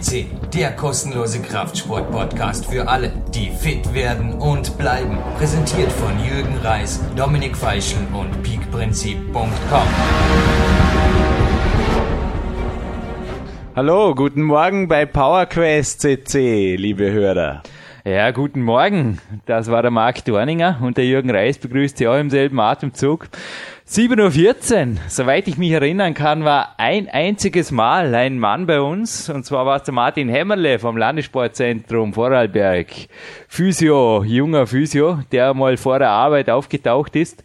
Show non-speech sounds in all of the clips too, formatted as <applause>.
CC, der kostenlose Kraftsport-Podcast für alle, die fit werden und bleiben. Präsentiert von Jürgen Reis, Dominik Feischl und peakprinzip.com. Hallo, guten Morgen bei PowerQuest CC, liebe Hörer. Ja, guten Morgen. Das war der Marc Dorninger und der Jürgen Reis begrüßt Sie auch im selben Atemzug. 7.14 Uhr, soweit ich mich erinnern kann, war ein einziges Mal ein Mann bei uns, und zwar war es der Martin Hämmerle vom Landessportzentrum Vorarlberg. Physio, junger Physio, der mal vor der Arbeit aufgetaucht ist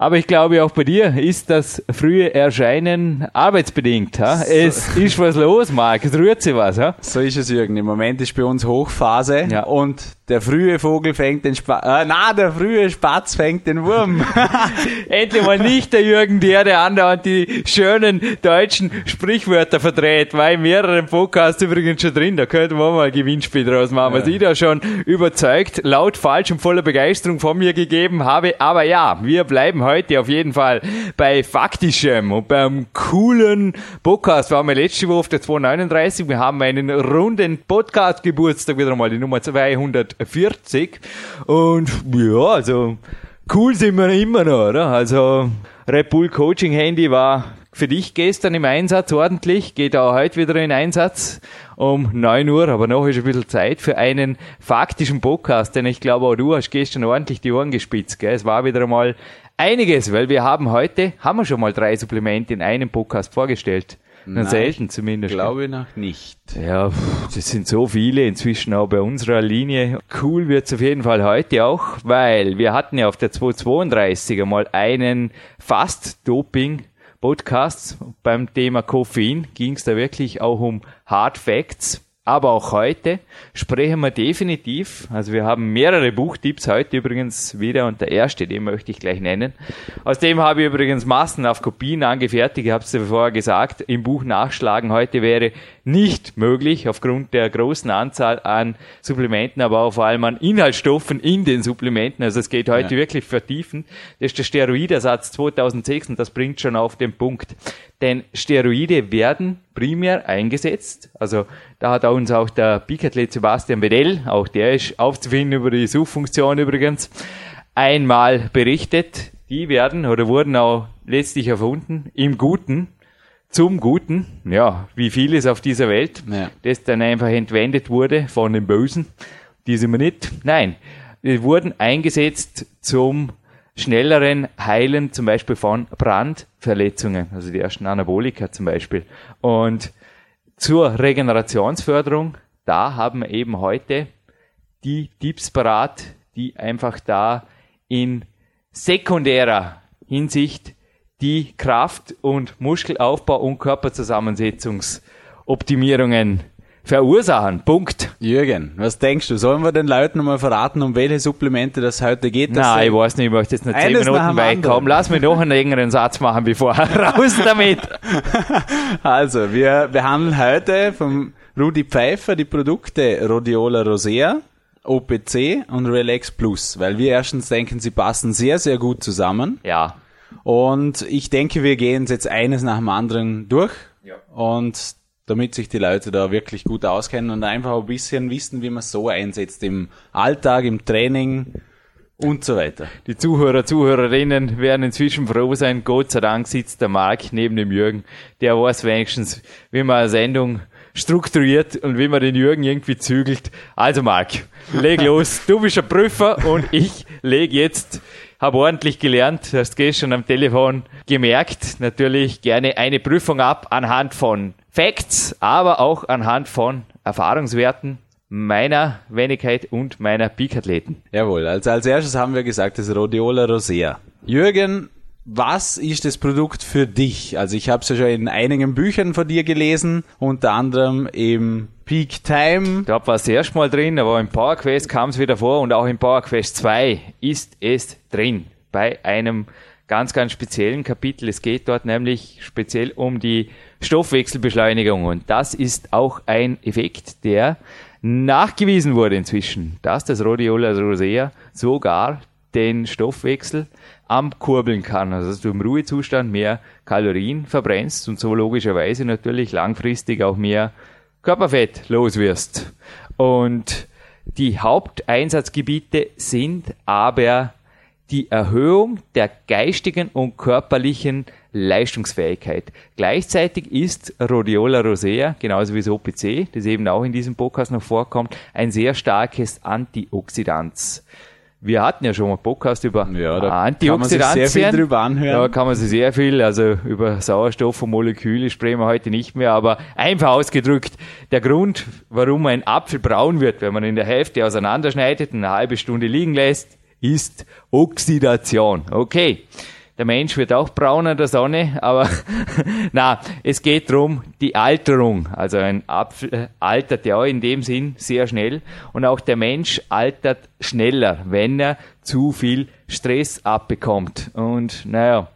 aber ich glaube, auch bei dir ist das frühe Erscheinen arbeitsbedingt. Ha? Es ist was los, Marc. Es rührt sich was. Ha? So ist es, Jürgen. Im Moment ist bei uns Hochphase ja. und der frühe Vogel fängt den Spatz, äh, na, der frühe Spatz fängt den Wurm. <laughs> Endlich mal nicht der Jürgen, der, der andauernd die schönen deutschen Sprichwörter verdreht. War in mehreren Podcasts übrigens schon drin. Da könnten wir mal ein Gewinnspiel draus machen, ja. was ich da schon überzeugt, laut, falsch und voller Begeisterung von mir gegeben habe. Aber ja, wir bleiben heute auf jeden Fall bei Faktischem und beim coolen Podcast. Wir haben ja letzte Woche auf der 239. Wir haben einen runden Podcast-Geburtstag wieder mal, die Nummer 200 40. Und ja, also cool sind wir immer noch, oder? Also Red Bull Coaching Handy war für dich gestern im Einsatz ordentlich, geht auch heute wieder in Einsatz um 9 Uhr, aber noch ist ein bisschen Zeit für einen faktischen Podcast, denn ich glaube auch du hast gestern ordentlich die Ohren gespitzt, gell? Es war wieder einmal einiges, weil wir haben heute, haben wir schon mal drei Supplemente in einem Podcast vorgestellt. Nein, selten zumindest. Glaube ich noch nicht. Ja, das sind so viele inzwischen auch bei unserer Linie. Cool wird's auf jeden Fall heute auch, weil wir hatten ja auf der 232 mal einen Fast-Doping Podcast. Beim Thema Koffein ging's da wirklich auch um Hard Facts. Aber auch heute sprechen wir definitiv, also wir haben mehrere Buchtipps heute übrigens wieder und der erste, den möchte ich gleich nennen. Aus dem habe ich übrigens massenhaft Kopien angefertigt, ich habe es ja vorher gesagt, im Buch nachschlagen heute wäre nicht möglich aufgrund der großen Anzahl an Supplementen, aber auch vor allem an Inhaltsstoffen in den Supplementen. Also es geht heute ja. wirklich vertiefen. Das ist der Steroidersatz 2006 und das bringt schon auf den Punkt. Denn Steroide werden primär eingesetzt. Also da hat uns auch der Bikathlet Sebastian Bedell, auch der ist aufzufinden über die Suchfunktion übrigens, einmal berichtet. Die werden oder wurden auch letztlich erfunden im Guten, zum Guten, ja, wie vieles auf dieser Welt, ja. das dann einfach entwendet wurde von den Bösen. Die sind wir nicht. Nein, die wurden eingesetzt zum schnelleren Heilen zum Beispiel von Brandverletzungen, also die ersten Anabolika zum Beispiel. Und zur Regenerationsförderung, da haben wir eben heute die Tipps parat, die einfach da in sekundärer Hinsicht die Kraft- und Muskelaufbau und Körperzusammensetzungsoptimierungen verursachen. Punkt. Jürgen, was denkst du? Sollen wir den Leuten nochmal verraten, um welche Supplemente das heute geht? Nein, ich weiß nicht, ich möchte jetzt noch zehn Minuten weit kommen. Lass mich noch einen längeren Satz machen, bevor <laughs> raus damit. <laughs> also, wir behandeln heute vom Rudi Pfeiffer die Produkte Rhodiola Rosea, OPC und Relax Plus, weil wir erstens denken, sie passen sehr, sehr gut zusammen. Ja. Und ich denke, wir gehen jetzt eines nach dem anderen durch. Ja. Und damit sich die Leute da wirklich gut auskennen und einfach ein bisschen wissen, wie man so einsetzt im Alltag, im Training und so weiter. Die Zuhörer, Zuhörerinnen werden inzwischen froh sein. Gott sei Dank sitzt der Marc neben dem Jürgen. Der weiß wenigstens, wie man eine Sendung strukturiert und wie man den Jürgen irgendwie zügelt. Also Marc, leg los. Du bist ein Prüfer und ich leg jetzt habe ordentlich gelernt, hast gestern am Telefon gemerkt, natürlich gerne eine Prüfung ab anhand von Facts, aber auch anhand von Erfahrungswerten meiner Wenigkeit und meiner Peak-Athleten. Jawohl, also als erstes haben wir gesagt, das Rhodiola Rosea. Jürgen, was ist das Produkt für dich? Also ich habe es ja schon in einigen Büchern von dir gelesen, unter anderem im Peak Time. Da war es erst mal drin, aber im Power Quest kam es wieder vor und auch im Power Quest 2 ist es drin. Bei einem ganz, ganz speziellen Kapitel. Es geht dort nämlich speziell um die Stoffwechselbeschleunigung. Und das ist auch ein Effekt, der nachgewiesen wurde inzwischen, dass das Rhodiola rosea sogar den Stoffwechsel ankurbeln kann. Also dass du im Ruhezustand mehr Kalorien verbrennst und so logischerweise natürlich langfristig auch mehr Körperfett los wirst. Und die Haupteinsatzgebiete sind aber die Erhöhung der geistigen und körperlichen Leistungsfähigkeit. Gleichzeitig ist Rhodiola rosea, genauso wie das OPC, das eben auch in diesem Podcast noch vorkommt, ein sehr starkes Antioxidant. Wir hatten ja schon mal einen Podcast über ja, da Antioxidantien. Kann man sich sehr viel drüber anhören. Da kann man sich sehr viel, also über Sauerstoff und Moleküle sprechen wir heute nicht mehr, aber einfach ausgedrückt, der Grund, warum ein Apfel braun wird, wenn man in der Hälfte auseinanderschneidet und eine halbe Stunde liegen lässt, ist Oxidation. Okay. Der Mensch wird auch braun an der Sonne, aber <laughs> na, es geht darum, die Alterung. Also ein Apfel äh, altert ja in dem Sinn sehr schnell und auch der Mensch altert schneller, wenn er zu viel Stress abbekommt. Und naja,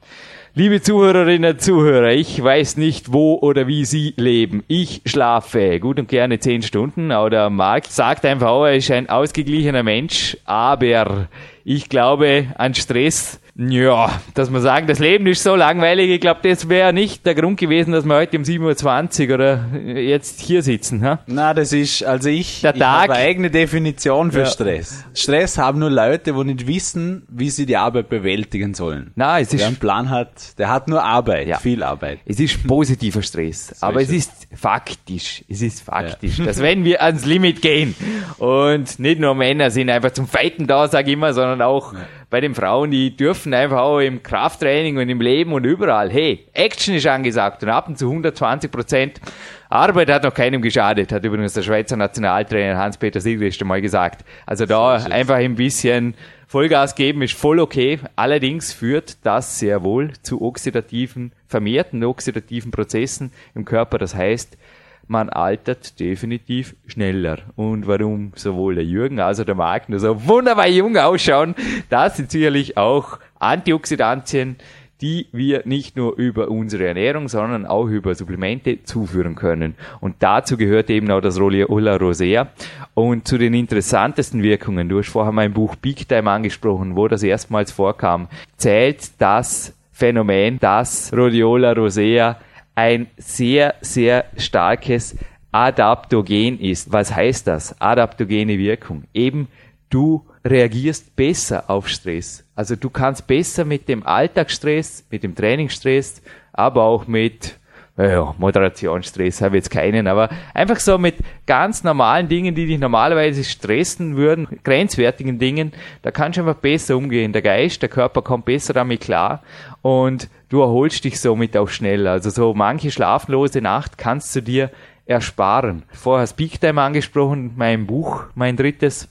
Liebe Zuhörerinnen und Zuhörer, ich weiß nicht, wo oder wie Sie leben. Ich schlafe gut und gerne zehn Stunden. Oder Marc sagt einfach, oh, er ist ein ausgeglichener Mensch. Aber ich glaube an Stress ja, dass man sagen, das Leben ist so langweilig, ich glaube, das wäre nicht der Grund gewesen, dass wir heute um 7.20 Uhr oder jetzt hier sitzen. Ha? Na, das ist, also ich, der ich Tag, habe eine eigene Definition für ja. Stress. Stress haben nur Leute, die nicht wissen, wie sie die Arbeit bewältigen sollen. Na, es ist, Wer einen Plan hat, der hat nur Arbeit, ja. viel Arbeit. Es ist positiver Stress, aber es ist faktisch, es ist faktisch, ja. dass wenn wir ans Limit gehen und nicht nur Männer sind einfach zum Fighten da, sage ich immer, sondern auch bei den Frauen, die dürfen einfach auch im Krafttraining und im Leben und überall, hey, Action ist angesagt und ab und zu 120 Prozent Arbeit hat noch keinem geschadet, hat übrigens der Schweizer Nationaltrainer Hans-Peter Sigrist einmal gesagt. Also da einfach ein bisschen Vollgas geben ist voll okay. Allerdings führt das sehr wohl zu oxidativen, vermehrten oxidativen Prozessen im Körper. Das heißt, man altert definitiv schneller. Und warum sowohl der Jürgen als auch der Marc nur so wunderbar jung ausschauen, das sind sicherlich auch Antioxidantien, die wir nicht nur über unsere Ernährung, sondern auch über Supplemente zuführen können. Und dazu gehört eben auch das Roliola rosea. Und zu den interessantesten Wirkungen, du hast vorher mein Buch Big Time angesprochen, wo das erstmals vorkam, zählt das Phänomen, dass Rhodiola rosea ein sehr, sehr starkes Adaptogen ist. Was heißt das? Adaptogene Wirkung. Eben, du reagierst besser auf Stress. Also du kannst besser mit dem Alltagsstress, mit dem Trainingsstress, aber auch mit ja, Moderationsstress habe ich jetzt keinen, aber einfach so mit ganz normalen Dingen, die dich normalerweise stressen würden, grenzwertigen Dingen, da kannst du einfach besser umgehen. Der Geist, der Körper kommt besser damit klar und du erholst dich somit auch schneller. Also so manche schlaflose Nacht kannst du dir ersparen. Vorher hast Peak Time angesprochen, mein Buch, mein drittes.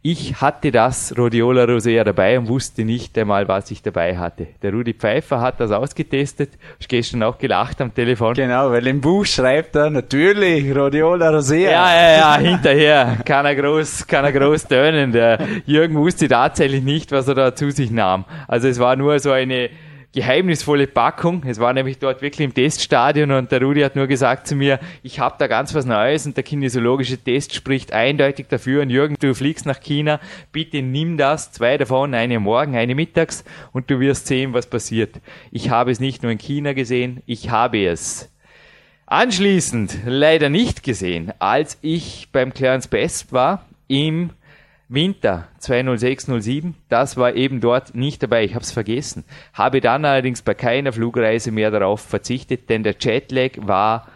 Ich hatte das Rhodiola rosea dabei und wusste nicht einmal, was ich dabei hatte. Der Rudi Pfeiffer hat das ausgetestet. Ich gestern auch gelacht am Telefon. Genau, weil im Buch schreibt er natürlich Rhodiola rosea. Ja, ja, ja, hinterher kann er groß, kann er groß tönen. Der Jürgen wusste tatsächlich nicht, was er da zu sich nahm. Also es war nur so eine geheimnisvolle Packung. Es war nämlich dort wirklich im Teststadion und der Rudi hat nur gesagt zu mir, ich habe da ganz was Neues und der kinesiologische Test spricht eindeutig dafür. Und Jürgen, du fliegst nach China, bitte nimm das, zwei davon, eine morgen, eine mittags und du wirst sehen, was passiert. Ich habe es nicht nur in China gesehen, ich habe es anschließend leider nicht gesehen, als ich beim Clarence Best war im Winter 20607, das war eben dort nicht dabei, ich habe es vergessen. Habe dann allerdings bei keiner Flugreise mehr darauf verzichtet, denn der Jetlag war,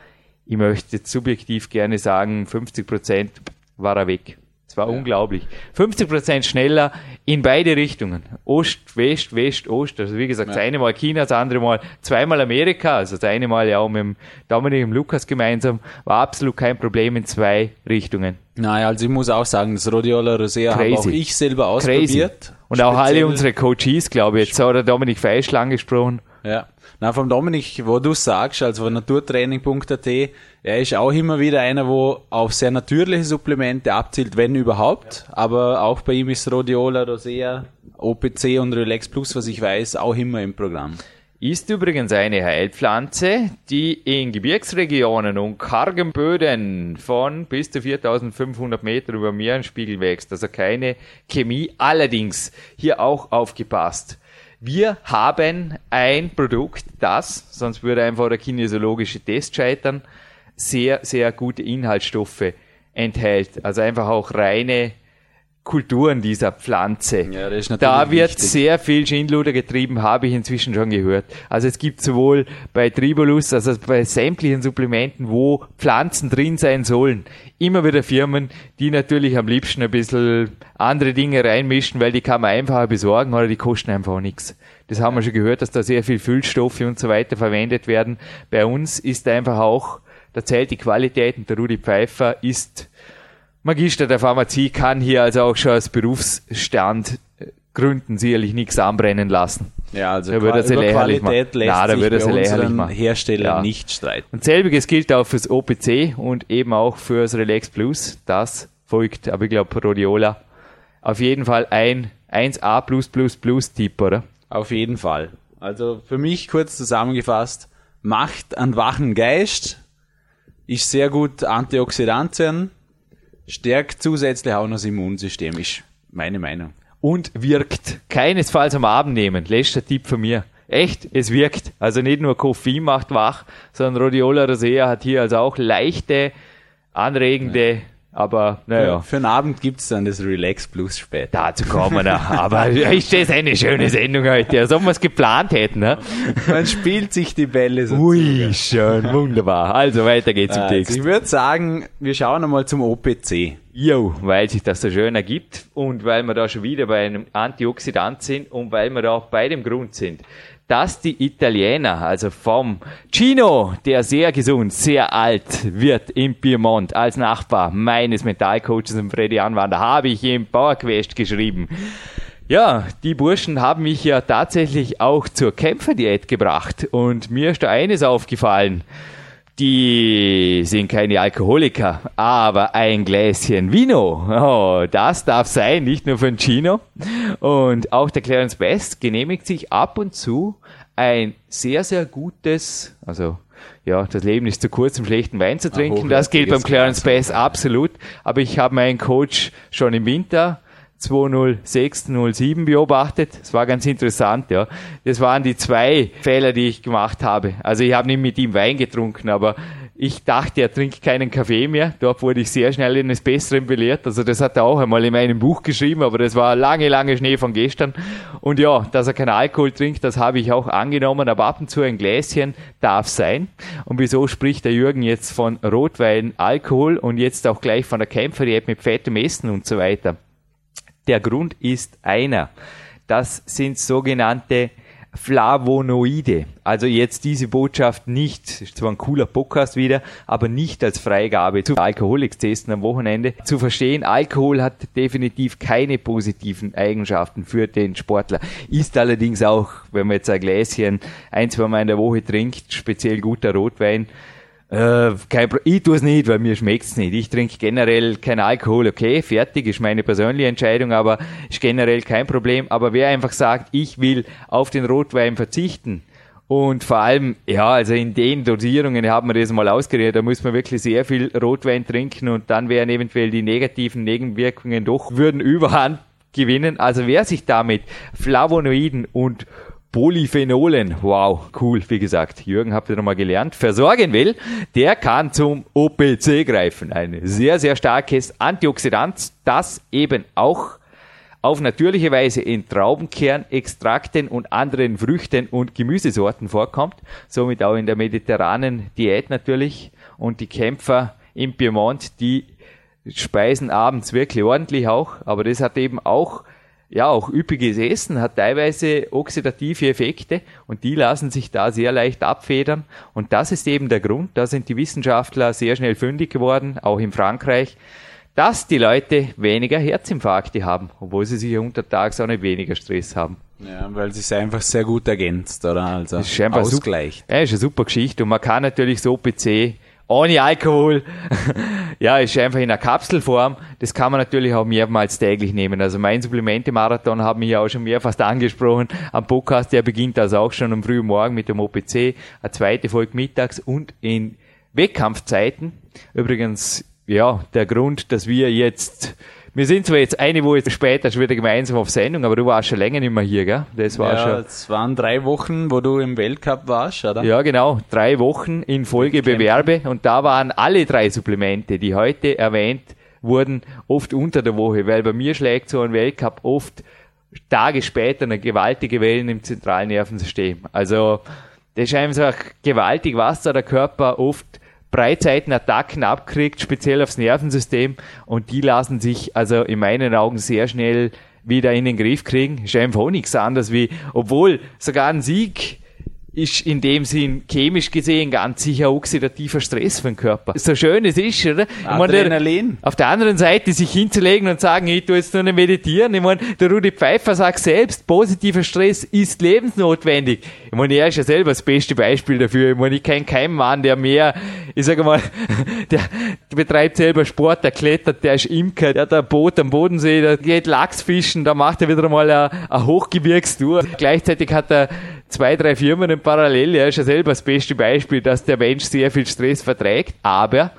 ich möchte subjektiv gerne sagen, 50 Prozent war er weg. Es war ja. unglaublich. 50 Prozent schneller in beide Richtungen. Ost, West, West, Ost. Also wie gesagt, ja. das eine Mal China, das andere Mal zweimal Amerika. Also das eine Mal ja auch mit dem Dominik und Lukas gemeinsam. War absolut kein Problem in zwei Richtungen. Naja, also ich muss auch sagen, das Rhodiola Rosea habe auch ich selber ausprobiert. Crazy. Und auch alle unsere Coaches, glaube ich. Jetzt hat der Dominik Feischl angesprochen. Ja. Na, vom Dominik, wo du sagst, also von naturtraining.at, er ist auch immer wieder einer, wo auf sehr natürliche Supplemente abzielt, wenn überhaupt. Aber auch bei ihm ist Rhodiola, Rosea, OPC und Relax Plus, was ich weiß, auch immer im Programm. Ist übrigens eine Heilpflanze, die in Gebirgsregionen und kargen Böden von bis zu 4500 Meter über Meerenspiegel wächst. Also keine Chemie. Allerdings hier auch aufgepasst. Wir haben ein Produkt, das, sonst würde einfach der kinesiologische Test scheitern, sehr, sehr gute Inhaltsstoffe enthält. Also einfach auch reine Kulturen dieser Pflanze. Ja, das ist da wird wichtig. sehr viel Schindluder getrieben, habe ich inzwischen schon gehört. Also es gibt sowohl bei Tribolus, also bei sämtlichen Supplementen, wo Pflanzen drin sein sollen, immer wieder Firmen, die natürlich am liebsten ein bisschen andere Dinge reinmischen, weil die kann man einfacher besorgen oder die kosten einfach nichts. Das haben wir schon gehört, dass da sehr viel Füllstoffe und so weiter verwendet werden. Bei uns ist einfach auch, da zählt die Qualität und der Rudi Pfeiffer ist Magister der Pharmazie kann hier also auch schon als Berufsstand äh, Gründen sicherlich nichts anbrennen lassen. Ja, also da würde er über Qualität machen. lässt Na, da würde sich bei unseren Hersteller ja. nicht streiten. Und selbiges gilt auch fürs OPC und eben auch fürs Relax Plus. Das folgt, aber ich glaube Rhodiola. Auf jeden Fall ein 1A+++ Tipp, oder? Auf jeden Fall. Also für mich kurz zusammengefasst, macht einen wachen Geist, ist sehr gut Antioxidantien, stärkt zusätzlich auch noch das Immunsystem, ist meine Meinung. Und wirkt. Keinesfalls am Abend nehmen. Letzter Tipp von mir. Echt, es wirkt. Also nicht nur Koffein macht wach, sondern Rhodiola rosea hat hier also auch leichte, anregende aber naja. Für, für einen Abend gibt's dann das Relax Plus später. Dazu kommen wir noch. Aber ist das eine schöne Sendung heute? Als ob wir es geplant hätten. Ne? Man spielt sich die Bälle so. Ui, schön, wunderbar. Also weiter geht's im also, Text. Ich würde sagen, wir schauen einmal zum OPC. Jo, weil sich das so schön ergibt und weil wir da schon wieder bei einem Antioxidant sind und weil wir da auch bei dem Grund sind dass die Italiener, also vom Gino, der sehr gesund, sehr alt wird im Piemont als Nachbar meines Mentalcoaches und Freddy Anwander, habe ich im PowerQuest geschrieben. Ja, die Burschen haben mich ja tatsächlich auch zur Kämpferdiät gebracht und mir ist da eines aufgefallen. Die sind keine Alkoholiker, aber ein Gläschen Vino, oh, das darf sein, nicht nur von Gino. Und auch der Clarence Best genehmigt sich ab und zu ein sehr, sehr gutes, also ja, das Leben ist zu kurz, um schlechten Wein zu trinken. Das gilt beim Clarence Bass absolut. Aber ich habe meinen Coach schon im Winter 206, 07 beobachtet. Das war ganz interessant, ja. Das waren die zwei Fehler, die ich gemacht habe. Also ich habe nicht mit ihm Wein getrunken, aber ich dachte, er trinkt keinen Kaffee mehr. Dort wurde ich sehr schnell in das Besseren belehrt. Also das hat er auch einmal in meinem Buch geschrieben, aber das war lange, lange Schnee von gestern. Und ja, dass er keinen Alkohol trinkt, das habe ich auch angenommen, aber ab und zu ein Gläschen darf sein. Und wieso spricht der Jürgen jetzt von Rotwein, Alkohol und jetzt auch gleich von der Kämpferdiät mit fettem Essen und so weiter? Der Grund ist einer. Das sind sogenannte Flavonoide. Also jetzt diese Botschaft nicht, ist zwar ein cooler Podcast wieder, aber nicht als Freigabe zu Alkoholikstesten am Wochenende zu verstehen. Alkohol hat definitiv keine positiven Eigenschaften für den Sportler. Ist allerdings auch, wenn man jetzt ein Gläschen ein, zwei Mal in der Woche trinkt, speziell guter Rotwein, äh, kein ich tue es nicht, weil mir schmeckt's nicht. Ich trinke generell kein Alkohol, okay, fertig, ist meine persönliche Entscheidung, aber ist generell kein Problem. Aber wer einfach sagt, ich will auf den Rotwein verzichten, und vor allem, ja, also in den Dosierungen haben wir das mal ausgeredet, da muss man wirklich sehr viel Rotwein trinken und dann wären eventuell die negativen Nebenwirkungen doch, würden überhand gewinnen. Also wer sich damit Flavonoiden und Polyphenolen, wow, cool, wie gesagt, Jürgen habt ihr nochmal gelernt, versorgen will, der kann zum OPC greifen. Ein sehr, sehr starkes Antioxidant, das eben auch auf natürliche Weise in Traubenkernextrakten und anderen Früchten und Gemüsesorten vorkommt, somit auch in der mediterranen Diät natürlich. Und die Kämpfer im Piemont, die speisen abends wirklich ordentlich auch, aber das hat eben auch ja, auch üppiges Essen hat teilweise oxidative Effekte und die lassen sich da sehr leicht abfedern. Und das ist eben der Grund, da sind die Wissenschaftler sehr schnell fündig geworden, auch in Frankreich, dass die Leute weniger Herzinfarkte haben, obwohl sie sich untertags auch nicht weniger Stress haben. Ja, weil es sich einfach sehr gut ergänzt, oder? Also ist ausgleicht. ja, ist eine super Geschichte und man kann natürlich so PC ohne Alkohol. <laughs> ja, ist einfach in einer Kapselform. Das kann man natürlich auch mehrmals täglich nehmen. Also mein Supplemente-Marathon haben mich ja auch schon mehrfach angesprochen. Am Podcast, der beginnt also auch schon am frühen Morgen mit dem OPC. Eine zweite folgt mittags und in Wettkampfzeiten. Übrigens, ja, der Grund, dass wir jetzt wir sind zwar jetzt eine Woche später schon wieder gemeinsam auf Sendung, aber du warst schon länger nicht mehr hier, gell? Das war ja, schon. Es waren drei Wochen, wo du im Weltcup warst, oder? Ja, genau. Drei Wochen in Folge Bewerbe und da waren alle drei Supplemente, die heute erwähnt wurden, oft unter der Woche, weil bei mir schlägt so ein Weltcup oft Tage später eine gewaltige Wellen im zentralen Nervensystem. Also, das ist einfach gewaltig, was da der Körper oft Breitseitenattacken abkriegt, speziell aufs Nervensystem. Und die lassen sich also in meinen Augen sehr schnell wieder in den Griff kriegen. Ist einfach auch nichts anderes wie, obwohl sogar ein Sieg ist in dem Sinn chemisch gesehen ganz sicher oxidativer Stress für den Körper. So schön es ist, oder? Adrenalin. auf der anderen Seite sich hinzulegen und sagen, ich tue jetzt nur nicht meditieren. Ich meine, der Rudi Pfeiffer sagt selbst, positiver Stress ist lebensnotwendig. Ich meine, er ist ja selber das beste Beispiel dafür. Ich meine, ich kenne keinen Mann, der mehr, ich sage mal, der, <laughs> der betreibt selber Sport, der klettert, der ist Imker, der hat ein Boot am Bodensee, der geht Lachsfischen, da macht er wieder einmal eine, eine Hochgebirgstour. Gleichzeitig hat er zwei, drei Firmen parallel. Er ist ja selber das beste Beispiel, dass der Mensch sehr viel Stress verträgt. Aber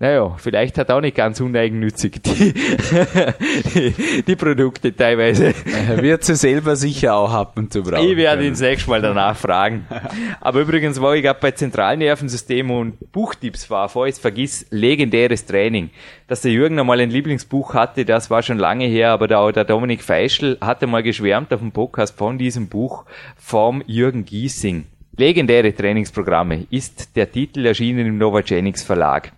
naja, vielleicht hat auch nicht ganz uneigennützig die, die, <laughs> die Produkte teilweise. Er wird sie selber sicher auch haben zu brauchen. Ich werde ihn das nächste Mal danach fragen. Aber übrigens war ich gerade bei Zentralnervensystem und Buchtipps war, vor ich vergiss, legendäres Training. Dass der Jürgen einmal ein Lieblingsbuch hatte, das war schon lange her, aber der, der Dominik Feischl hatte mal geschwärmt auf dem Podcast von diesem Buch vom Jürgen Giesing. Legendäre Trainingsprogramme ist der Titel erschienen im Novagenics Verlag.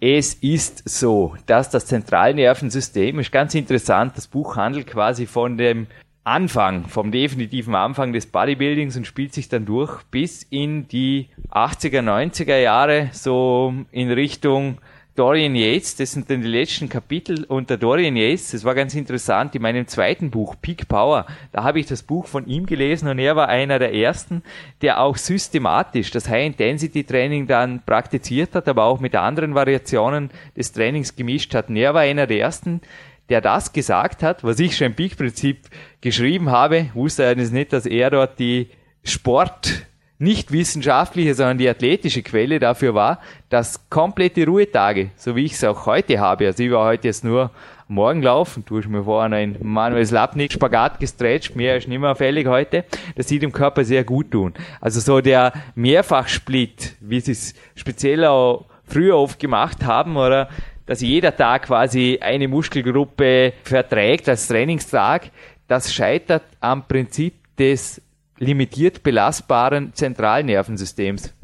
Es ist so, dass das Zentralnervensystem ist ganz interessant. Das Buch handelt quasi von dem Anfang, vom definitiven Anfang des Bodybuildings und spielt sich dann durch bis in die 80er, 90er Jahre, so in Richtung Dorian Yates, das sind dann die letzten Kapitel unter Dorian Yates, das war ganz interessant, in meinem zweiten Buch, Peak Power, da habe ich das Buch von ihm gelesen und er war einer der ersten, der auch systematisch das High-Intensity-Training dann praktiziert hat, aber auch mit anderen Variationen des Trainings gemischt hat. Und er war einer der ersten, der das gesagt hat, was ich schon im Peak-Prinzip geschrieben habe, wusste er nicht, dass er dort die Sport nicht wissenschaftliche, sondern die athletische Quelle dafür war, dass komplette Ruhetage, so wie ich es auch heute habe, also ich war heute jetzt nur morgen laufen, tue ich mir vorher ein Manuel Slapnik Spagat gestretcht, mehr ist nicht mehr fällig heute, das sieht dem Körper sehr gut tun. Also so der Mehrfachsplit, wie sie es speziell auch früher oft gemacht haben, oder dass jeder Tag quasi eine Muskelgruppe verträgt als Trainingstag, das scheitert am Prinzip des limitiert belastbaren Zentralnervensystems.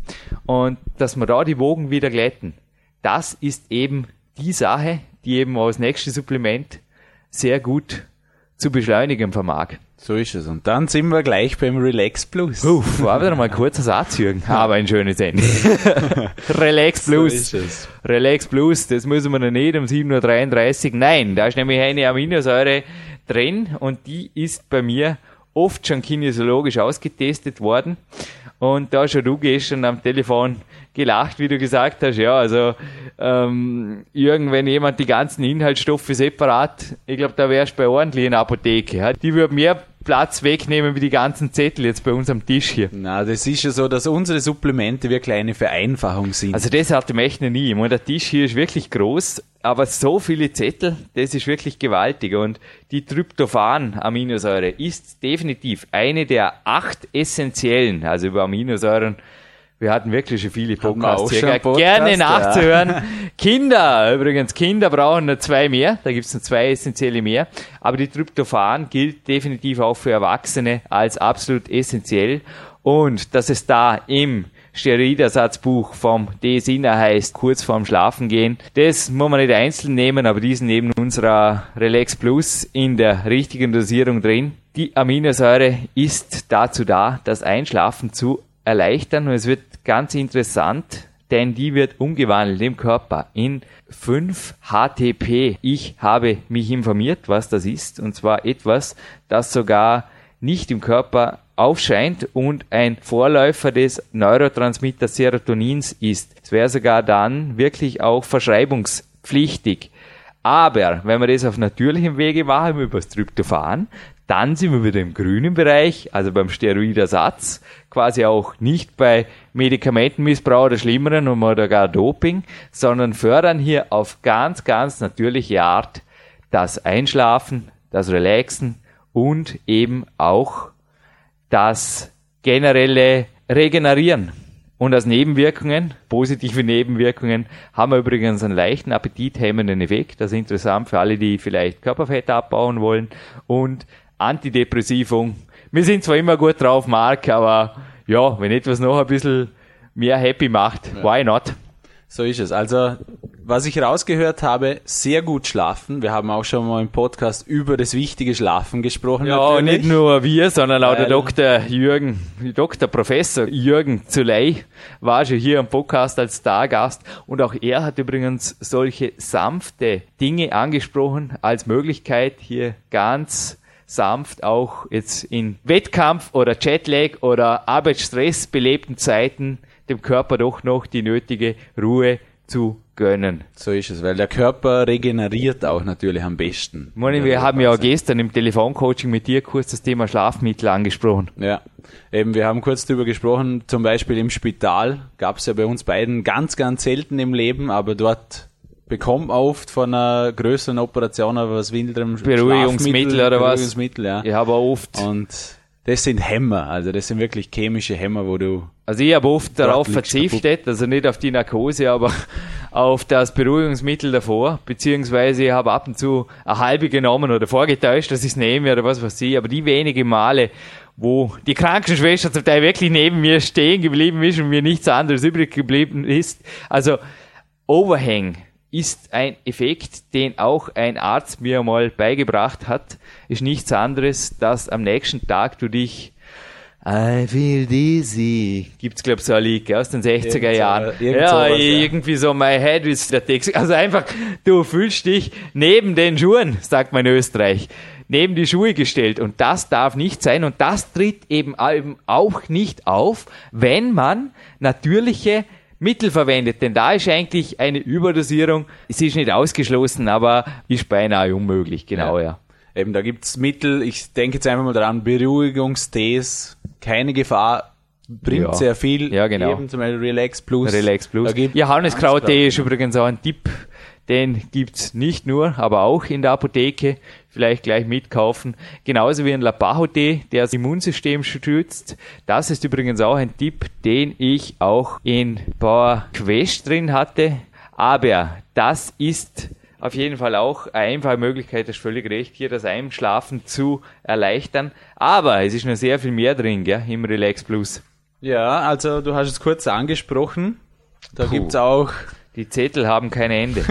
Und dass wir da die Wogen wieder glätten, das ist eben die Sache, die eben als nächstes Supplement sehr gut zu beschleunigen vermag. So ist es. Und dann sind wir gleich beim Relax Plus. Uff, war wieder mal ein kurzer Satz, Jürgen. Aber ein schönes Ende. <laughs> Relax Plus. So Relax Plus, das müssen wir noch nicht um 7.33 Uhr. Nein, da ist nämlich eine Aminosäure drin und die ist bei mir oft schon kinesiologisch ausgetestet worden. Und da schon du gestern am Telefon gelacht, wie du gesagt hast, ja, also ähm, Jürgen, wenn jemand die ganzen Inhaltsstoffe separat, ich glaube, da wärst du bei ordentlichen Apotheke. Ja. Die würde mehr Platz wegnehmen wie die ganzen Zettel jetzt bei uns am Tisch hier. Na, das ist ja so, dass unsere Supplemente wirklich eine Vereinfachung sind. Also das hatte ich noch nie. Ich meine, der Tisch hier ist wirklich groß, aber so viele Zettel, das ist wirklich gewaltig. Und die Tryptophan-Aminosäure ist definitiv eine der acht essentiellen, also über Aminosäuren wir hatten wirklich schon viele Podcasts hier. Podcast, Gerne nachzuhören. Ja. <laughs> Kinder, übrigens, Kinder brauchen nur zwei mehr. Da gibt es nur zwei essentielle mehr. Aber die Tryptophan gilt definitiv auch für Erwachsene als absolut essentiell. Und dass es da im Steroidersatzbuch vom D-Sinner heißt, kurz vorm Schlafen gehen. Das muss man nicht einzeln nehmen, aber diesen neben unserer Relax Plus in der richtigen Dosierung drin. Die Aminosäure ist dazu da, das Einschlafen zu erleichtern und es wird ganz interessant, denn die wird umgewandelt im Körper in 5 HTP. Ich habe mich informiert, was das ist, und zwar etwas, das sogar nicht im Körper aufscheint und ein Vorläufer des Neurotransmitters Serotonins ist. Es wäre sogar dann wirklich auch verschreibungspflichtig. Aber wenn wir das auf natürlichem Wege machen, über das Tryptophan, dann sind wir wieder im grünen Bereich, also beim Steroidersatz, quasi auch nicht bei Medikamentenmissbrauch oder Schlimmeren oder gar Doping, sondern fördern hier auf ganz, ganz natürliche Art das Einschlafen, das Relaxen und eben auch das generelle Regenerieren. Und als Nebenwirkungen, positive Nebenwirkungen, haben wir übrigens einen leichten appetithemmenden Effekt. Das ist interessant für alle, die vielleicht Körperfett abbauen wollen. Und Antidepressivum. Wir sind zwar immer gut drauf, Marc, aber ja, wenn etwas noch ein bisschen mehr happy macht, ja. why not? So ist es. Also, was ich rausgehört habe, sehr gut schlafen. Wir haben auch schon mal im Podcast über das wichtige Schlafen gesprochen. Ja, natürlich. nicht nur wir, sondern auch der Dr. Jürgen, Dr. Professor Jürgen Zuley war schon hier im Podcast als Stargast und auch er hat übrigens solche sanfte Dinge angesprochen als Möglichkeit hier ganz sanft auch jetzt in Wettkampf oder Jetlag oder Arbeitsstress belebten Zeiten dem Körper doch noch die nötige Ruhe zu gönnen. So ist es, weil der Körper regeneriert auch natürlich am besten. Meine, wir haben ja auch gestern im Telefoncoaching mit dir kurz das Thema Schlafmittel angesprochen. Ja, eben, wir haben kurz darüber gesprochen, zum Beispiel im Spital gab es ja bei uns beiden ganz, ganz selten im Leben, aber dort bekommt man oft von einer größeren Operation aber was wilderem Beruhigungsmittel oder was? Beruhigungsmittel, ja. Ich habe oft. Und das sind Hämmer, also das sind wirklich chemische Hämmer, wo du. Also ich habe oft darauf verzichtet, also nicht auf die Narkose, aber auf das Beruhigungsmittel davor, beziehungsweise ich habe ab und zu eine halbe genommen oder vorgetäuscht, dass ich es nehme oder was weiß ich, aber die wenige Male, wo die Krankenschwester zum Teil wirklich neben mir stehen geblieben ist und mir nichts anderes übrig geblieben ist, also Overhang ist ein Effekt, den auch ein Arzt mir mal beigebracht hat, ist nichts anderes, dass am nächsten Tag du dich I feel dizzy. Gibt's, glaub so ein Lied aus den 60er Jahren. ja, irgendwie so my head is der Text. Also einfach, du fühlst dich neben den Schuhen, sagt man in Österreich, neben die Schuhe gestellt. Und das darf nicht sein. Und das tritt eben auch nicht auf, wenn man natürliche Mittel verwendet, denn da ist eigentlich eine Überdosierung, es ist nicht ausgeschlossen, aber ist beinahe unmöglich, genau, ja. ja. Eben, da gibt's Mittel, ich denke jetzt einfach mal dran, Beruhigungstees, keine Gefahr, bringt ja. sehr viel. Ja, genau. Eben zum Beispiel Relax Plus. Relax Plus. Johanneskraut-Tee ist übrigens auch ein Tipp, den gibt's nicht nur, aber auch in der Apotheke. Vielleicht gleich mitkaufen. Genauso wie ein Lapaho-Tee, der das Immunsystem stützt. Das ist übrigens auch ein Tipp, den ich auch in Power Quest drin hatte. Aber das ist auf jeden Fall auch eine einfache Möglichkeit, das ist völlig recht, hier das Einschlafen zu erleichtern. Aber es ist noch sehr viel mehr drin, gell, im Relax Plus. Ja, also du hast es kurz angesprochen. Da Puh. gibt's auch die Zettel haben kein Ende.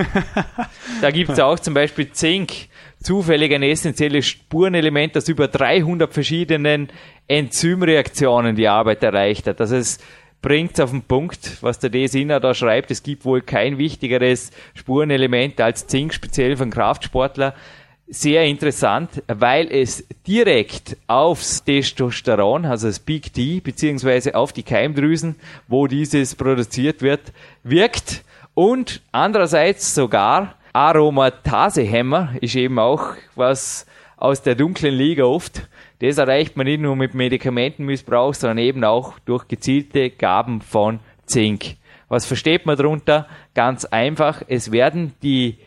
da gibt es auch zum Beispiel Zink, zufällig ein essentielles Spurenelement, das über 300 verschiedenen Enzymreaktionen die Arbeit erreicht hat. Das ist bringt auf den Punkt, was der Desina da schreibt. Es gibt wohl kein wichtigeres Spurenelement als Zink, speziell von Kraftsportler. Sehr interessant, weil es direkt aufs Testosteron, also das Big T, beziehungsweise auf die Keimdrüsen, wo dieses produziert wird, wirkt und andererseits sogar Aromatasehemmer ist eben auch was aus der dunklen Liga oft. Das erreicht man nicht nur mit Medikamentenmissbrauch, sondern eben auch durch gezielte Gaben von Zink. Was versteht man darunter? Ganz einfach, es werden die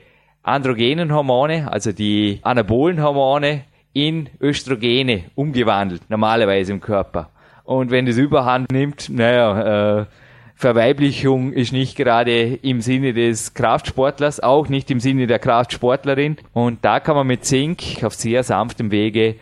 androgenen Hormone, also die anabolen Hormone, in Östrogene umgewandelt, normalerweise im Körper. Und wenn das Überhand nimmt, naja, äh, Verweiblichung ist nicht gerade im Sinne des Kraftsportlers, auch nicht im Sinne der Kraftsportlerin. Und da kann man mit Zink auf sehr sanftem Wege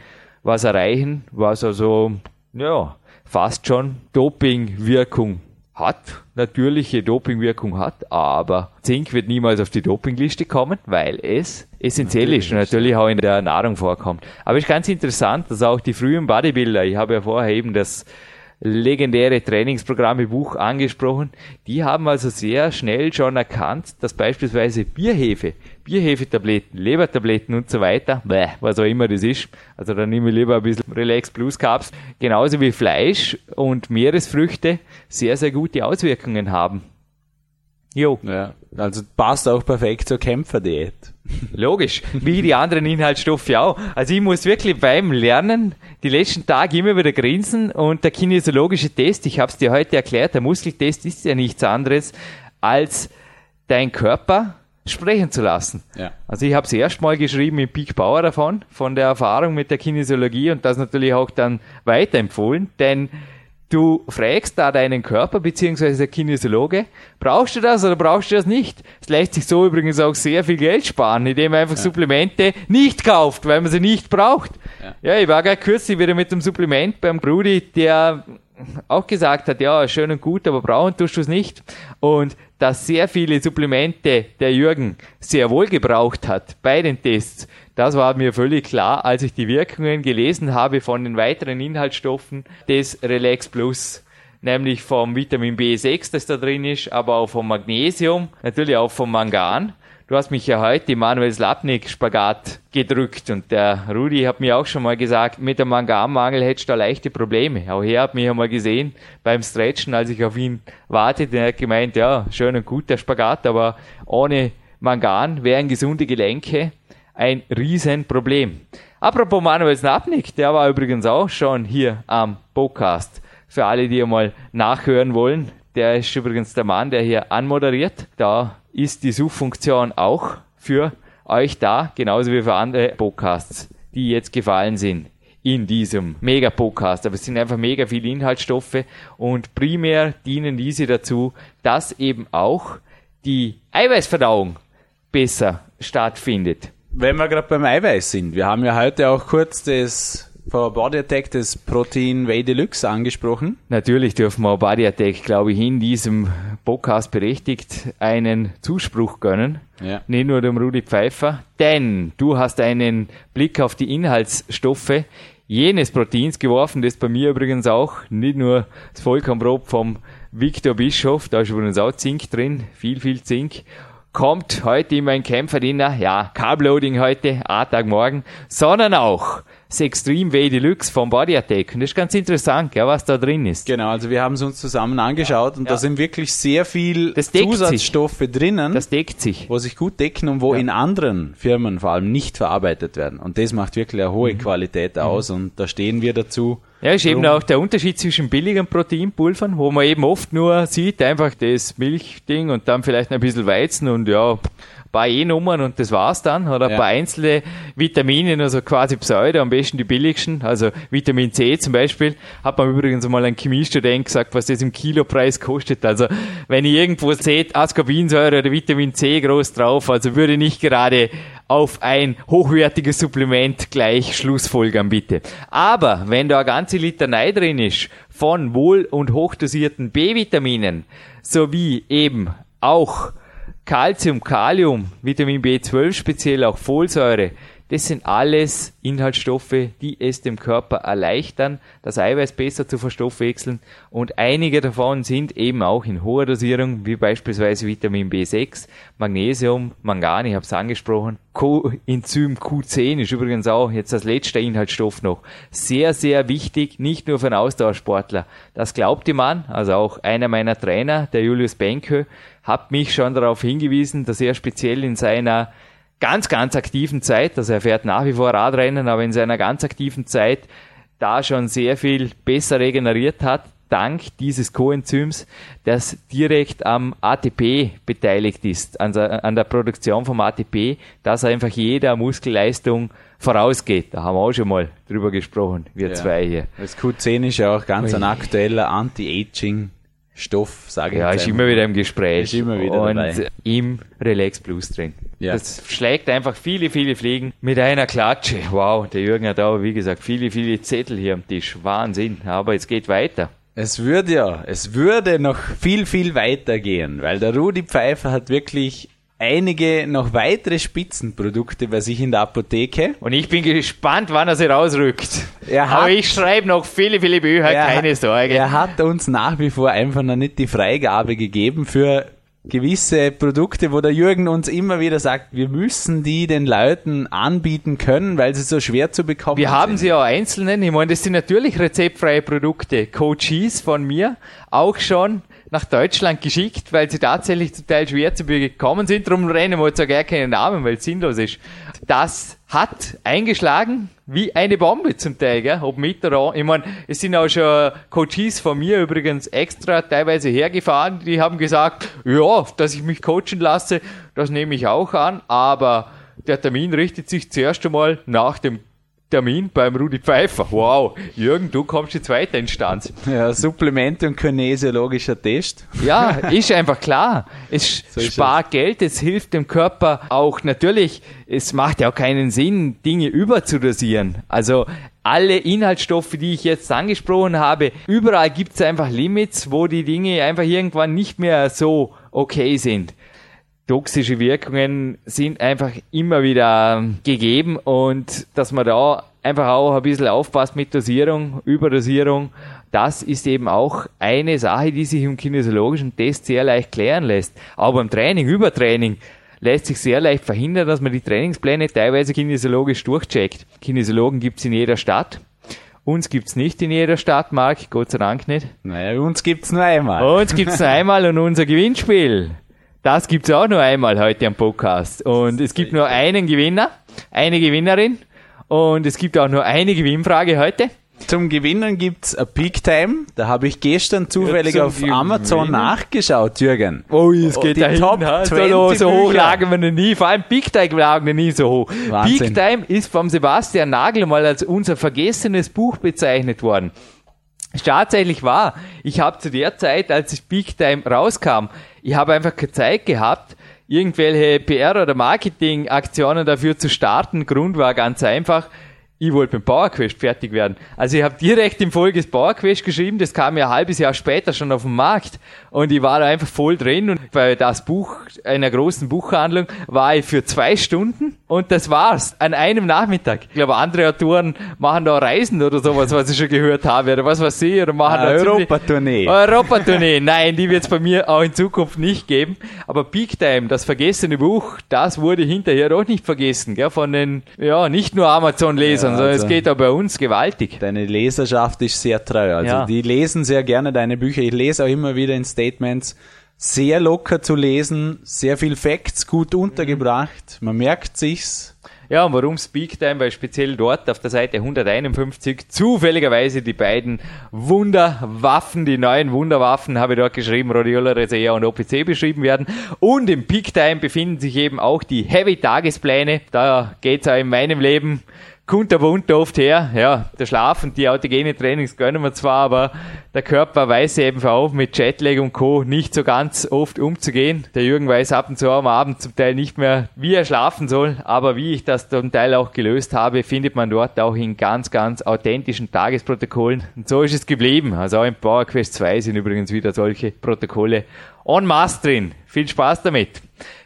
was erreichen, was also, ja, fast schon Dopingwirkung hat, natürliche Dopingwirkung hat, aber Zink wird niemals auf die Dopingliste kommen, weil es essentiell ist und natürlich auch in der Nahrung vorkommt. Aber es ist ganz interessant, dass auch die frühen Bodybuilder, ich habe ja vorher eben das legendäre Trainingsprogramme Buch angesprochen. Die haben also sehr schnell schon erkannt, dass beispielsweise Bierhefe, Bierhefetabletten, Lebertabletten und so weiter, bäh, was auch immer das ist, also dann nehme ich lieber ein bisschen Relax Plus Carbs, genauso wie Fleisch und Meeresfrüchte sehr, sehr gute Auswirkungen haben. Jo. Ja, also passt auch perfekt zur Kämpferdiät. Logisch, wie die anderen Inhaltsstoffe auch. Also ich muss wirklich beim Lernen die letzten Tage immer wieder grinsen und der kinesiologische Test, ich habe es dir heute erklärt, der Muskeltest ist ja nichts anderes als dein Körper sprechen zu lassen. Ja. Also ich habe es erst mal geschrieben mit Peak Bauer davon, von der Erfahrung mit der Kinesiologie und das natürlich auch dann weiterempfohlen, denn du fragst da deinen Körper beziehungsweise der Kinesiologe, brauchst du das oder brauchst du das nicht? Es lässt sich so übrigens auch sehr viel Geld sparen, indem man einfach ja. Supplemente nicht kauft, weil man sie nicht braucht. Ja, ja ich war gerade kürzlich wieder mit dem Supplement beim Brudi, der auch gesagt hat, ja, schön und gut, aber brauchen tust du es nicht. Und dass sehr viele Supplemente der Jürgen sehr wohl gebraucht hat bei den Tests, das war mir völlig klar, als ich die Wirkungen gelesen habe von den weiteren Inhaltsstoffen des Relax Plus nämlich vom Vitamin B6, das da drin ist, aber auch vom Magnesium, natürlich auch vom Mangan. Du hast mich ja heute Manuel Slapnik Spagat gedrückt und der Rudi hat mir auch schon mal gesagt, mit dem Manganmangel hättest du da leichte Probleme. Auch er hat mich ja mal gesehen beim Stretchen, als ich auf ihn wartete, er hat gemeint, ja, schön und gut der Spagat, aber ohne Mangan wären gesunde Gelenke ein Riesenproblem. Apropos Manuel Slapnik, der war übrigens auch schon hier am Podcast. Für alle, die mal nachhören wollen, der ist übrigens der Mann, der hier anmoderiert. Da ist die Suchfunktion auch für euch da, genauso wie für andere Podcasts, die jetzt gefallen sind in diesem Mega-Podcast. Aber es sind einfach mega viele Inhaltsstoffe und primär dienen diese dazu, dass eben auch die Eiweißverdauung besser stattfindet. Wenn wir gerade beim Eiweiß sind, wir haben ja heute auch kurz das vor Body Attack das Protein Whey Deluxe angesprochen. Natürlich dürfen wir Body Attack, glaube ich, in diesem Podcast berechtigt einen Zuspruch gönnen. Ja. Nicht nur dem Rudi Pfeiffer, denn du hast einen Blick auf die Inhaltsstoffe jenes Proteins geworfen, das bei mir übrigens auch nicht nur das Vollkornbrot vom Victor Bischof, da ist übrigens auch Zink drin, viel, viel Zink kommt heute in mein Kämpferdiener, ja, Carbloading heute, A-Tag morgen, sondern auch das Extreme Way Deluxe vom Body Attack. Und das ist ganz interessant, ja, was da drin ist. Genau, also wir haben es uns zusammen angeschaut und ja. da sind wirklich sehr viel Zusatzstoffe sich. drinnen. Das deckt sich. Wo sich gut decken und wo ja. in anderen Firmen vor allem nicht verarbeitet werden. Und das macht wirklich eine hohe mhm. Qualität mhm. aus und da stehen wir dazu. Ja, ist eben auch der Unterschied zwischen billigen Proteinpulvern, wo man eben oft nur sieht, einfach das Milchding und dann vielleicht ein bisschen Weizen und ja, paar E-Nummern und das war's dann. Oder ein ja. paar einzelne Vitamine, also quasi Pseudo, am besten die billigsten. Also Vitamin C zum Beispiel. Hat man übrigens mal ein Chemiestudent gesagt, was das im Kilopreis kostet. Also wenn ihr irgendwo seht, Ascorbinsäure oder Vitamin C groß drauf, also würde nicht gerade auf ein hochwertiges Supplement gleich Schlussfolgern bitte. Aber wenn da eine ganze Litanei drin ist von wohl- und hochdosierten B-Vitaminen sowie eben auch Calcium, Kalium, Vitamin B12 speziell, auch Folsäure, das sind alles Inhaltsstoffe, die es dem Körper erleichtern, das Eiweiß besser zu verstoffwechseln. Und einige davon sind eben auch in hoher Dosierung, wie beispielsweise Vitamin B6, Magnesium, Mangan, ich habe es angesprochen. Coenzym Q10 ist übrigens auch jetzt das letzte Inhaltsstoff noch. Sehr, sehr wichtig, nicht nur für einen Ausdauersportler. Das glaubte man, also auch einer meiner Trainer, der Julius Benke, hat mich schon darauf hingewiesen, dass er speziell in seiner ganz, ganz aktiven Zeit, also er fährt nach wie vor Radrennen, aber in seiner ganz aktiven Zeit da schon sehr viel besser regeneriert hat, dank dieses Coenzyms, das direkt am ATP beteiligt ist, an der, an der Produktion vom ATP, dass einfach jeder Muskelleistung vorausgeht. Da haben wir auch schon mal drüber gesprochen, wir ja. zwei hier. Das Q10 ist ja auch ganz ein aktueller Anti-Aging Stoff, sage ich Ja, ist immer wieder im Gespräch. Ist immer wieder und dabei. im Relax Blues drin. Ja. Das schlägt einfach viele, viele Fliegen mit einer Klatsche. Wow, der Jürgen hat aber, wie gesagt, viele, viele Zettel hier am Tisch. Wahnsinn. Aber es geht weiter. Es würde ja, es würde noch viel, viel weiter gehen, weil der Rudi Pfeiffer hat wirklich einige noch weitere Spitzenprodukte bei sich in der Apotheke. Und ich bin gespannt, wann er sie rausrückt. Er hat, Aber ich schreibe noch viele, viele Bücher, keine Sorge. Er hat uns nach wie vor einfach noch nicht die Freigabe gegeben für gewisse Produkte, wo der Jürgen uns immer wieder sagt, wir müssen die den Leuten anbieten können, weil sie so schwer zu bekommen wir sind. Wir haben sie auch einzelnen, ich meine, das sind natürlich rezeptfreie Produkte. Coaches von mir, auch schon nach Deutschland geschickt, weil sie tatsächlich zum Teil schwer zu bekommen sind. Darum rennen wir jetzt auch gar keinen Namen, weil es sinnlos ist. Das hat eingeschlagen wie eine Bombe zum Teil, gell? ob mit oder an. Ich meine, es sind auch schon Coaches von mir übrigens extra teilweise hergefahren, die haben gesagt, ja, dass ich mich coachen lasse, das nehme ich auch an, aber der Termin richtet sich zuerst einmal nach dem Termin beim Rudi Pfeiffer. Wow, Jürgen, du kommst in Stanz. Ja, Supplemente und kinesiologischer Test. Ja, ist einfach klar. Es so spart. Geld, es hilft dem Körper auch natürlich. Es macht ja auch keinen Sinn, Dinge überzudosieren. Also alle Inhaltsstoffe, die ich jetzt angesprochen habe, überall gibt es einfach Limits, wo die Dinge einfach irgendwann nicht mehr so okay sind toxische Wirkungen sind einfach immer wieder gegeben und dass man da einfach auch ein bisschen aufpasst mit Dosierung, Überdosierung, das ist eben auch eine Sache, die sich im kinesiologischen Test sehr leicht klären lässt. Aber beim Training, Übertraining, lässt sich sehr leicht verhindern, dass man die Trainingspläne teilweise kinesiologisch durchcheckt. Kinesiologen gibt's in jeder Stadt. Uns gibt's nicht in jeder Stadt, Marc, Gott sei Dank nicht. Naja, uns gibt's nur einmal. Uns gibt's nur einmal und unser Gewinnspiel das gibt's auch nur einmal heute am Podcast. Und es gibt nur einen Gewinner, eine Gewinnerin. Und es gibt auch nur eine Gewinnfrage heute. Zum Gewinnen gibt's a Peak Time. Da habe ich gestern zufällig ja, auf Gewinnen. Amazon nachgeschaut, Jürgen. Oh, es geht oh, dahin. Top ha? so, so hoch lagen wir noch nie. Vor allem Peak Time lagen wir nie so hoch. Wahnsinn. Peak Time ist vom Sebastian Nagel mal als unser vergessenes Buch bezeichnet worden. Ist tatsächlich wahr. Ich habe zu der Zeit, als das Big Time rauskam, ich habe einfach keine Zeit gehabt, irgendwelche PR- oder Marketing-Aktionen dafür zu starten. Grund war ganz einfach, ich wollte beim PowerQuest fertig werden. Also ich habe direkt im Folge das PowerQuest geschrieben, das kam ja ein halbes Jahr später schon auf den Markt und ich war da einfach voll drin und bei das Buch, einer großen Buchhandlung, war ich für zwei Stunden und das war's, an einem Nachmittag. Ich glaube, andere Autoren machen da Reisen oder sowas, was ich schon gehört habe, oder was weiß ich, oder machen da Europatournee. Europatournee, nein, die wird es bei mir auch in Zukunft nicht geben. Aber Peak Time, das vergessene Buch, das wurde hinterher doch nicht vergessen, gell, von den, ja, nicht nur Amazon-Lesern, lesen, sondern also es geht auch bei uns gewaltig. Deine Leserschaft ist sehr treu. Also ja. die lesen sehr gerne deine Bücher. Ich lese auch immer wieder in Statements, sehr locker zu lesen, sehr viel Facts gut untergebracht. Man merkt sich's. Ja, und warum Speak Time? Weil speziell dort auf der Seite 151 zufälligerweise die beiden Wunderwaffen, die neuen Wunderwaffen, habe ich dort geschrieben, Rhodiola Resea und OPC beschrieben werden. Und im Peak Time befinden sich eben auch die Heavy Tagespläne. Da geht's auch in meinem Leben kunterbunt oft her. Ja, der Schlaf und die autogene Trainings gönnen wir zwar, aber der Körper weiß eben auch mit Jetlag und Co. nicht so ganz oft umzugehen. Der Jürgen weiß ab und zu am Abend zum Teil nicht mehr, wie er schlafen soll, aber wie ich das zum Teil auch gelöst habe, findet man dort auch in ganz, ganz authentischen Tagesprotokollen. Und so ist es geblieben. Also auch im Power Quest 2 sind übrigens wieder solche Protokolle en masse drin. Viel Spaß damit.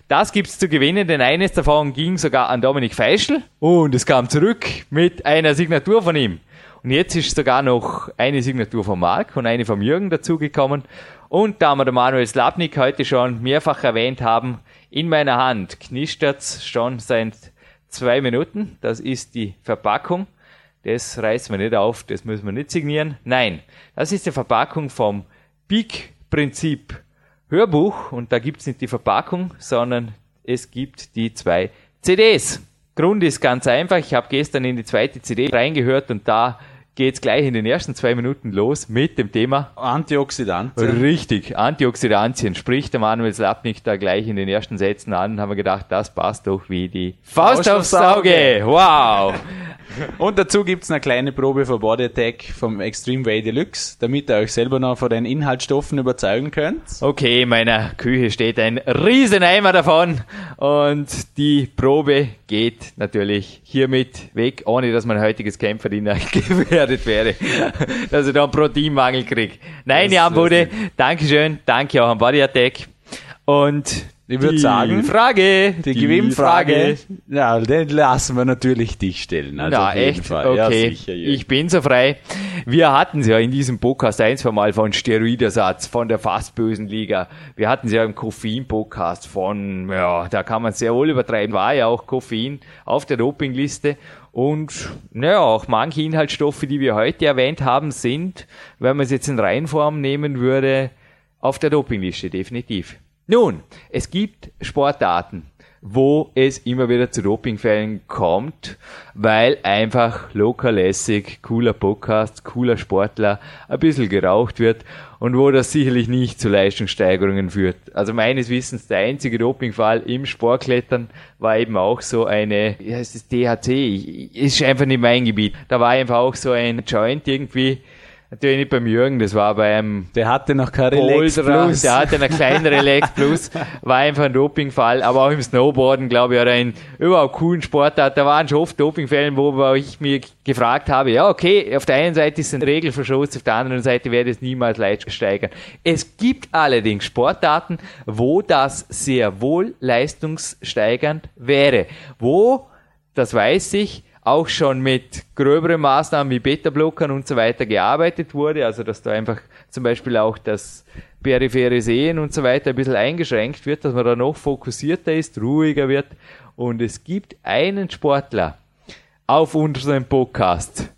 Das gibt's zu gewinnen, denn eines davon ging sogar an Dominik Feischl und es kam zurück mit einer Signatur von ihm. Und jetzt ist sogar noch eine Signatur von Marc und eine von Jürgen dazugekommen. Und da wir den Manuel Slapnik heute schon mehrfach erwähnt haben, in meiner Hand knistert's schon seit zwei Minuten. Das ist die Verpackung. Das reißen wir nicht auf, das müssen wir nicht signieren. Nein, das ist die Verpackung vom Peak Prinzip Hörbuch und da gibt's nicht die Verpackung, sondern es gibt die zwei CDs. Grund ist ganz einfach, ich habe gestern in die zweite CD reingehört und da geht's gleich in den ersten zwei Minuten los mit dem Thema Antioxidantien. Richtig, Antioxidantien. Spricht der Manuel Slapnik da gleich in den ersten Sätzen an, haben wir gedacht, das passt doch wie die Faust, Faust aufs Auge. Wow. <laughs> Und dazu gibt's eine kleine Probe von Body Attack vom Extreme Way Deluxe, damit ihr euch selber noch von den Inhaltsstoffen überzeugen könnt. Okay, in meiner Küche steht ein Rieseneimer davon und die Probe geht natürlich hiermit weg, ohne dass mein heutiges Kämpferdiener <laughs> gefährdet wäre, <laughs> dass ich da einen Proteinmangel kriege. Nein, Jan Bude, Dankeschön, danke auch an Body Attack und ich würde sagen, Frage, die, die Gewinnfrage, ja, den lassen wir natürlich dich stellen. Also Na, echt? Fall. Okay, ja, sicher, ich bin so frei. Wir hatten es ja in diesem Podcast ein, zwei Mal von Steroidersatz, von der fast bösen Liga. Wir hatten es ja im Koffein-Podcast von, ja, da kann man sehr wohl übertreiben, war ja auch Koffein auf der Dopingliste. Und naja, auch manche Inhaltsstoffe, die wir heute erwähnt haben, sind, wenn man es jetzt in Reihenform nehmen würde, auf der Dopingliste, definitiv. Nun, es gibt Sportarten, wo es immer wieder zu Dopingfällen kommt, weil einfach lokalässig, cooler Podcast, cooler Sportler, ein bisschen geraucht wird und wo das sicherlich nicht zu Leistungssteigerungen führt. Also meines Wissens der einzige Dopingfall im Sportklettern war eben auch so eine, ja, es ist DHC, ist einfach nicht mein Gebiet. Da war einfach auch so ein Joint irgendwie, Natürlich nicht beim Jürgen, das war beim Der hatte noch kein Relax Plus. Der hatte einen kleinen Relax Plus, war einfach ein Dopingfall, aber auch im Snowboarden, glaube ich, oder in überhaupt coolen Sportart, da waren schon oft Dopingfällen, wo ich mir gefragt habe, ja, okay, auf der einen Seite ist ein Regelverstoß, auf der anderen Seite werde es niemals leicht steigern. Es gibt allerdings Sportarten, wo das sehr wohl leistungssteigernd wäre, wo, das weiß ich, auch schon mit gröberen Maßnahmen wie Beta-Blockern und so weiter gearbeitet wurde, also dass da einfach zum Beispiel auch das periphere Sehen und so weiter ein bisschen eingeschränkt wird, dass man da noch fokussierter ist, ruhiger wird. Und es gibt einen Sportler auf unserem Podcast,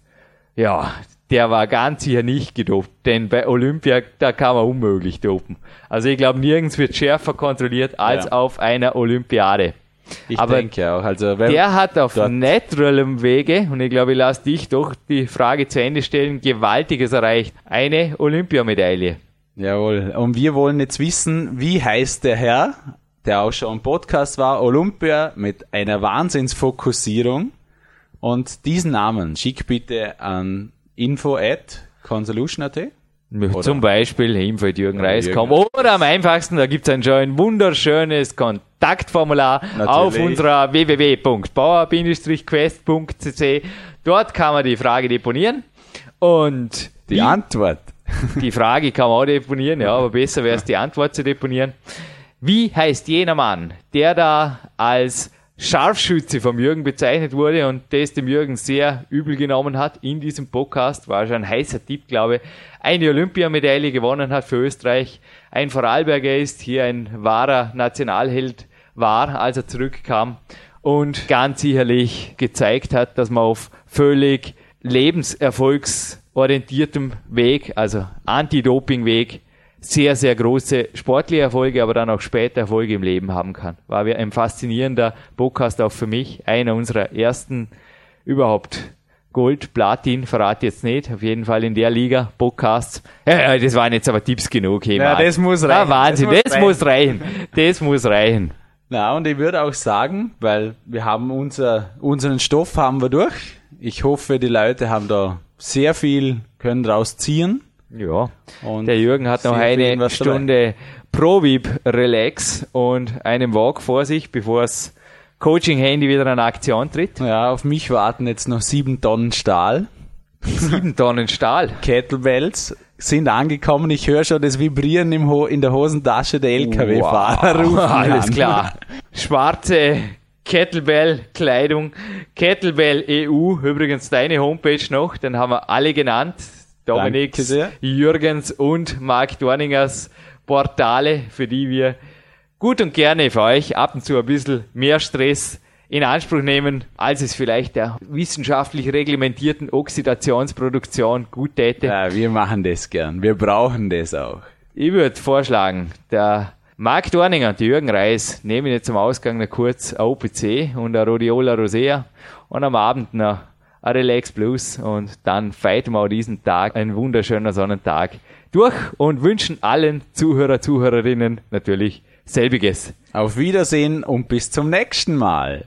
ja, der war ganz sicher nicht gedopt, denn bei Olympia, da kann man unmöglich dopen. Also ich glaube, nirgends wird schärfer kontrolliert als ja. auf einer Olympiade. Ich Aber denke auch. Also der hat auf naturalem Wege, und ich glaube, ich lasse dich doch die Frage zu Ende stellen, Gewaltiges erreicht. Eine Olympiamedaille. Jawohl. Und wir wollen jetzt wissen, wie heißt der Herr, der auch schon im Podcast war, Olympia mit einer Wahnsinnsfokussierung. Und diesen Namen schick bitte an info at consolution.at. Oder? Zum Beispiel info.jürgenreis.com oder am einfachsten, da gibt es ein schön wunderschönes Kontaktformular Natürlich. auf unserer www.bauer-quest.cc. Dort kann man die Frage deponieren und die, die Antwort. <laughs> Die Frage kann man auch deponieren, ja, aber besser wäre es, die Antwort zu deponieren. Wie heißt jener Mann, der da als Scharfschütze vom Jürgen bezeichnet wurde und das dem Jürgen sehr übel genommen hat in diesem Podcast, war schon ein heißer Tipp, glaube ich, eine Olympiamedaille gewonnen hat für Österreich, ein Vorarlberger ist, hier ein wahrer Nationalheld war, als er zurückkam und ganz sicherlich gezeigt hat, dass man auf völlig lebenserfolgsorientiertem Weg, also Anti-Doping-Weg, sehr, sehr große sportliche Erfolge, aber dann auch später Erfolge im Leben haben kann. War ein faszinierender Podcast auch für mich, einer unserer ersten überhaupt Gold, Platin, verrate jetzt nicht, auf jeden Fall in der Liga, Podcasts. Ja, das waren jetzt aber Tipps genug. Hey, ja, das muss reichen. Ja, Wahnsinn, das, muss, das muss reichen. Das muss reichen. Na, und ich würde auch sagen, weil wir haben unser, unseren Stoff haben wir durch. Ich hoffe, die Leute haben da sehr viel, können daraus ziehen. Ja. Und der Jürgen hat noch eine Stunde Pro-Vip Relax und einen Walk vor sich, bevor das Coaching-Handy wieder in Aktion tritt. Ja, auf mich warten jetzt noch sieben Tonnen Stahl. Sieben Tonnen Stahl. <laughs> Kettlebells sind angekommen. Ich höre schon das Vibrieren im Ho in der Hosentasche der LKW-Fahrer. Wow, <laughs> alles klar. Schwarze Kettlebell-Kleidung. Kettlebell EU, übrigens deine Homepage noch, dann haben wir alle genannt. Dominiks, Jürgens und Mark Dorningers Portale, für die wir gut und gerne für euch ab und zu ein bisschen mehr Stress in Anspruch nehmen, als es vielleicht der wissenschaftlich reglementierten Oxidationsproduktion gut täte. Ja, wir machen das gern. Wir brauchen das auch. Ich würde vorschlagen, der Marc Dorninger und Jürgen Reis nehmen jetzt zum Ausgang noch kurz ein OPC und ein Rhodiola Rosea und am Abend noch Relax Blues und dann feiern wir diesen Tag, ein wunderschöner Sonnentag, durch und wünschen allen Zuhörer, Zuhörerinnen natürlich selbiges. Auf Wiedersehen und bis zum nächsten Mal.